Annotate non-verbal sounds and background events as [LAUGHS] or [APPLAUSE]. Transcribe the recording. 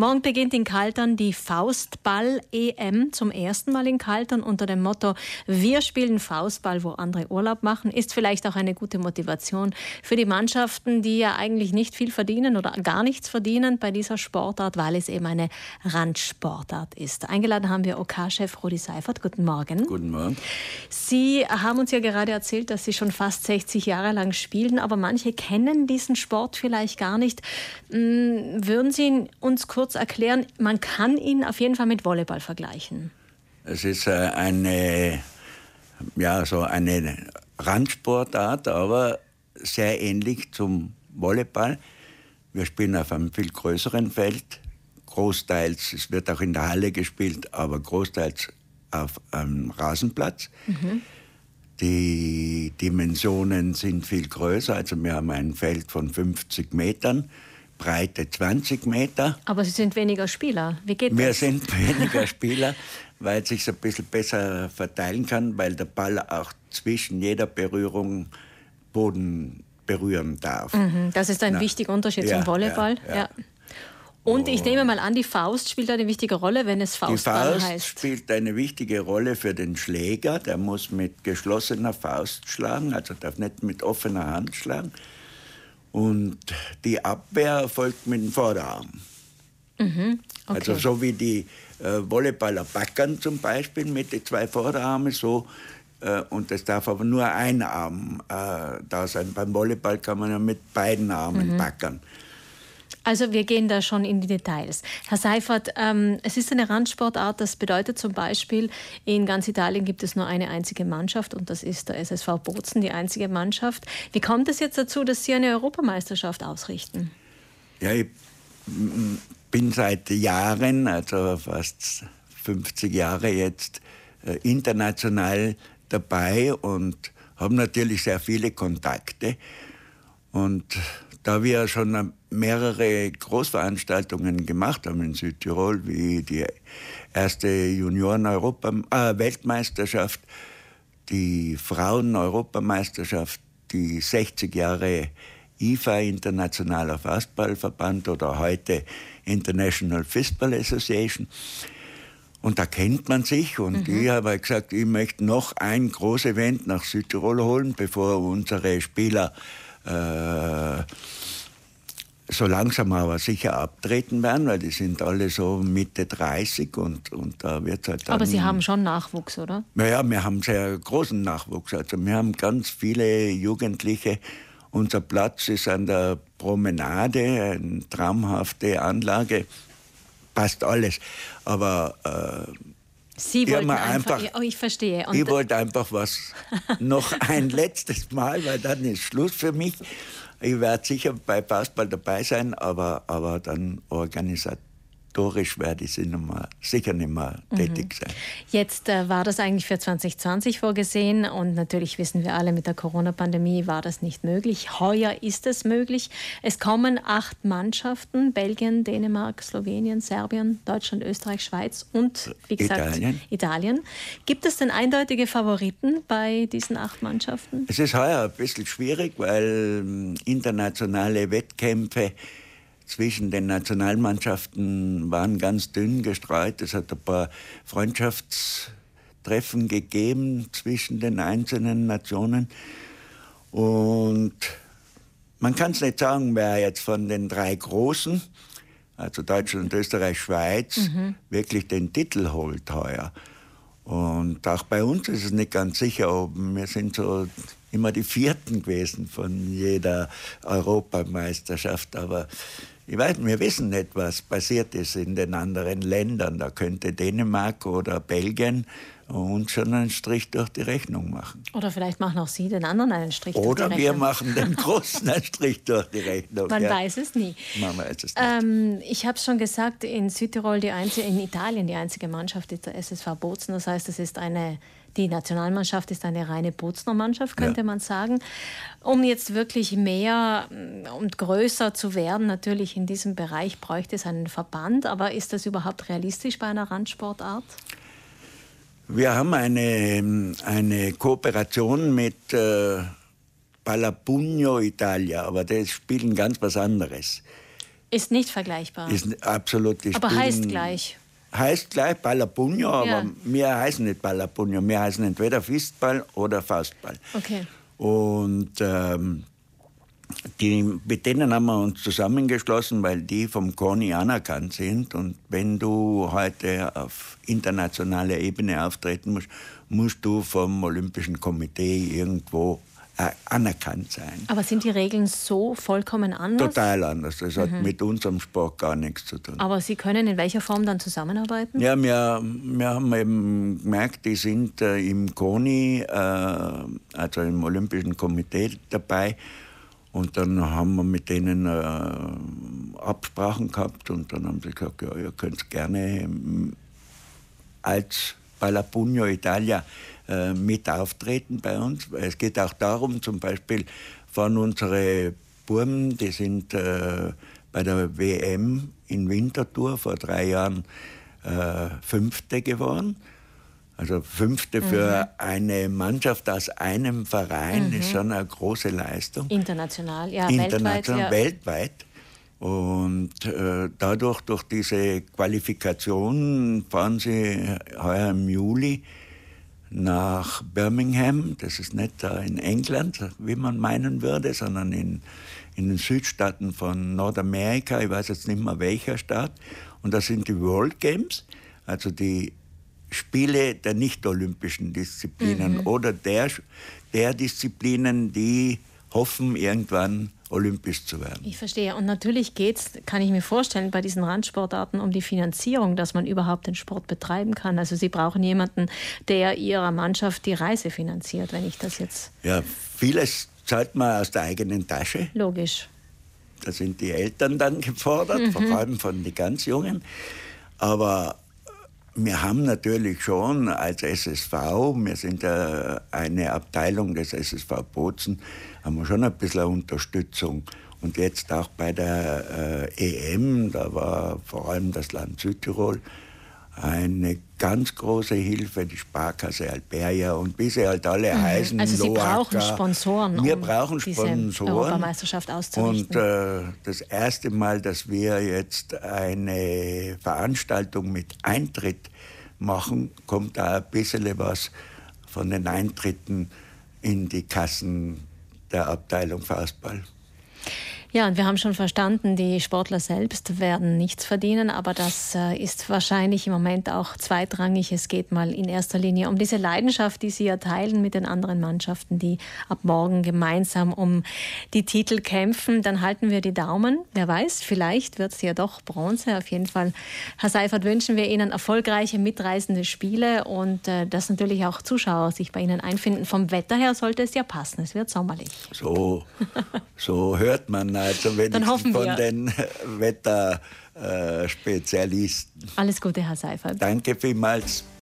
Morgen beginnt in Kaltern die Faustball-EM zum ersten Mal in Kaltern unter dem Motto Wir spielen Faustball, wo andere Urlaub machen. Ist vielleicht auch eine gute Motivation für die Mannschaften, die ja eigentlich nicht viel verdienen oder gar nichts verdienen bei dieser Sportart, weil es eben eine Randsportart ist. Eingeladen haben wir OK-Chef Rudi Seifert. Guten Morgen. Guten Morgen. Sie haben uns ja gerade erzählt, dass Sie schon fast 60 Jahre lang spielen, aber manche kennen diesen Sport vielleicht gar nicht. Hm, würden Sie uns kurz kurz erklären, man kann ihn auf jeden Fall mit Volleyball vergleichen. Es ist äh, eine, ja, so eine Randsportart, aber sehr ähnlich zum Volleyball. Wir spielen auf einem viel größeren Feld, großteils, es wird auch in der Halle gespielt, aber großteils auf einem Rasenplatz. Mhm. Die Dimensionen sind viel größer, also wir haben ein Feld von 50 Metern Breite 20 Meter. Aber Sie sind weniger Spieler. Wie geht Wir das? Wir sind [LAUGHS] weniger Spieler, weil es sich ein bisschen besser verteilen kann, weil der Ball auch zwischen jeder Berührung Boden berühren darf. Mhm, das ist ein Na, wichtiger Unterschied ja, zum Volleyball. Ja, ja. Und ich nehme mal an, die Faust spielt eine wichtige Rolle, wenn es Faustball die Faust heißt. spielt eine wichtige Rolle für den Schläger. Der muss mit geschlossener Faust schlagen, also darf nicht mit offener Hand schlagen. Und die Abwehr erfolgt mit dem Vorderarm. Mhm, okay. Also so wie die äh, Volleyballer backern zum Beispiel mit den zwei Vorderarmen so. Äh, und es darf aber nur ein Arm äh, da sein. Beim Volleyball kann man ja mit beiden Armen mhm. backern. Also wir gehen da schon in die Details. Herr Seifert, ähm, es ist eine Randsportart, das bedeutet zum Beispiel, in ganz Italien gibt es nur eine einzige Mannschaft und das ist der SSV Bozen, die einzige Mannschaft. Wie kommt es jetzt dazu, dass Sie eine Europameisterschaft ausrichten? Ja, ich bin seit Jahren, also fast 50 Jahre jetzt, äh, international dabei und habe natürlich sehr viele Kontakte. Und da wir schon mehrere Großveranstaltungen gemacht haben in Südtirol, wie die erste Junioren-Weltmeisterschaft, äh, die Frauen-Europameisterschaft, die 60 Jahre IFA, Internationaler Fastballverband oder heute International Fistball Association. Und da kennt man sich und mhm. ich habe gesagt, ich möchte noch ein großes Event nach Südtirol holen, bevor unsere Spieler äh, so langsam aber sicher abtreten werden, weil die sind alle so Mitte 30 und, und da wird halt dann, Aber Sie haben schon Nachwuchs, oder? Naja, wir haben sehr großen Nachwuchs. Also wir haben ganz viele Jugendliche. Unser Platz ist an der Promenade, eine traumhafte Anlage, passt alles. Aber äh, Sie wollten einfach, einfach, oh, ich verstehe. Und ich wollte einfach was, [LAUGHS] noch ein letztes Mal, weil dann ist Schluss für mich. Ich werde sicher bei Basketball dabei sein, aber, aber dann organisatorisch historisch werde ich nicht mehr, sicher nicht mehr mhm. tätig sein. Jetzt äh, war das eigentlich für 2020 vorgesehen und natürlich wissen wir alle, mit der Corona-Pandemie war das nicht möglich. Heuer ist es möglich. Es kommen acht Mannschaften, Belgien, Dänemark, Slowenien, Serbien, Deutschland, Österreich, Schweiz und, wie gesagt, Italien. Italien. Gibt es denn eindeutige Favoriten bei diesen acht Mannschaften? Es ist heuer ein bisschen schwierig, weil ähm, internationale Wettkämpfe zwischen den Nationalmannschaften waren ganz dünn gestreut. Es hat ein paar Freundschaftstreffen gegeben zwischen den einzelnen Nationen. Und man kann es nicht sagen, wer jetzt von den drei Großen, also Deutschland, Österreich, Schweiz, mhm. wirklich den Titel holt heuer. Und auch bei uns ist es nicht ganz sicher, ob wir sind so immer die Vierten gewesen von jeder Europameisterschaft. Aber ich weiß, wir wissen nicht, was passiert ist in den anderen Ländern. Da könnte Dänemark oder Belgien uns schon einen Strich durch die Rechnung machen. Oder vielleicht machen auch Sie den anderen einen Strich oder durch die Rechnung. Oder wir machen den [LAUGHS] Großen einen Strich durch die Rechnung. Man ja. weiß es nie. Man weiß es nicht. Ähm, ich habe es schon gesagt, in Südtirol, die einzige, in Italien die einzige Mannschaft ist der SSV Bozen. Das heißt, es ist eine die Nationalmannschaft ist eine reine Bozner Mannschaft, könnte ja. man sagen. Um jetzt wirklich mehr mm, und größer zu werden, natürlich in diesem Bereich bräuchte es einen Verband. Aber ist das überhaupt realistisch bei einer Randsportart? Wir haben eine, eine Kooperation mit äh, Palapugno Italia, aber die spielen ganz was anderes. Ist nicht vergleichbar. Ist absolut Aber heißt gleich. Heißt gleich ja. aber wir heißen nicht Ballabunja. Wir heißen entweder Fistball oder Faustball. Okay. Und ähm, die, mit denen haben wir uns zusammengeschlossen, weil die vom CONI anerkannt sind. Und wenn du heute auf internationaler Ebene auftreten musst, musst du vom Olympischen Komitee irgendwo äh, anerkannt sein. Aber sind die Regeln so vollkommen anders? Total anders. Das hat mhm. mit unserem Sport gar nichts zu tun. Aber Sie können in welcher Form dann zusammenarbeiten? Ja, wir, wir haben eben gemerkt, die sind äh, im CONI, äh, also im Olympischen Komitee dabei. Und dann haben wir mit denen äh, Absprachen gehabt und dann haben sie gesagt, ja, ihr könnt gerne ähm, als Palapugno Italia äh, mit auftreten bei uns. Es geht auch darum, zum Beispiel von unseren Burmen, die sind äh, bei der WM in Winterthur vor drei Jahren äh, Fünfte geworden. Also Fünfte mhm. für eine Mannschaft aus einem Verein mhm. ist schon eine große Leistung. International, ja, International, weltweit. Ja. weltweit. Und äh, dadurch, durch diese Qualifikation, fahren sie heuer im Juli nach Birmingham. Das ist nicht da in England, wie man meinen würde, sondern in, in den Südstaaten von Nordamerika. Ich weiß jetzt nicht mehr welcher Staat. Und das sind die World Games, also die Spiele der nicht-olympischen Disziplinen mhm. oder der, der Disziplinen, die hoffen, irgendwann olympisch zu werden. Ich verstehe. Und natürlich geht es, kann ich mir vorstellen, bei diesen Randsportarten um die Finanzierung, dass man überhaupt den Sport betreiben kann. Also Sie brauchen jemanden, der Ihrer Mannschaft die Reise finanziert, wenn ich das jetzt. Ja, vieles zahlt man aus der eigenen Tasche. Logisch. Da sind die Eltern dann gefordert, mhm. vor allem von den ganz Jungen. Aber wir haben natürlich schon als SSV, wir sind ja eine Abteilung des SSV Bozen, haben wir schon ein bisschen Unterstützung. Und jetzt auch bei der äh, EM, da war vor allem das Land Südtirol eine ganz große Hilfe, die Sparkasse Alberia und wie sie halt alle mhm. heißen. Also Sie Loaka. brauchen Sponsoren, wir um brauchen Sponsoren. diese Europameisterschaft auszurichten. Und äh, das erste Mal, dass wir jetzt eine Veranstaltung mit Eintritt machen, kommt da ein bisschen was von den Eintritten in die Kassen der Abteilung Faustball. Ja, und wir haben schon verstanden, die Sportler selbst werden nichts verdienen, aber das äh, ist wahrscheinlich im Moment auch zweitrangig. Es geht mal in erster Linie um diese Leidenschaft, die Sie ja teilen mit den anderen Mannschaften, die ab morgen gemeinsam um die Titel kämpfen. Dann halten wir die Daumen. Wer weiß, vielleicht wird es ja doch Bronze. Auf jeden Fall, Herr Seifert, wünschen wir Ihnen erfolgreiche, mitreißende Spiele und äh, dass natürlich auch Zuschauer sich bei Ihnen einfinden. Vom Wetter her sollte es ja passen. Es wird sommerlich. So, so hört man also wenigstens von den Wetterspezialisten. Alles Gute, Herr Seifert. Danke vielmals.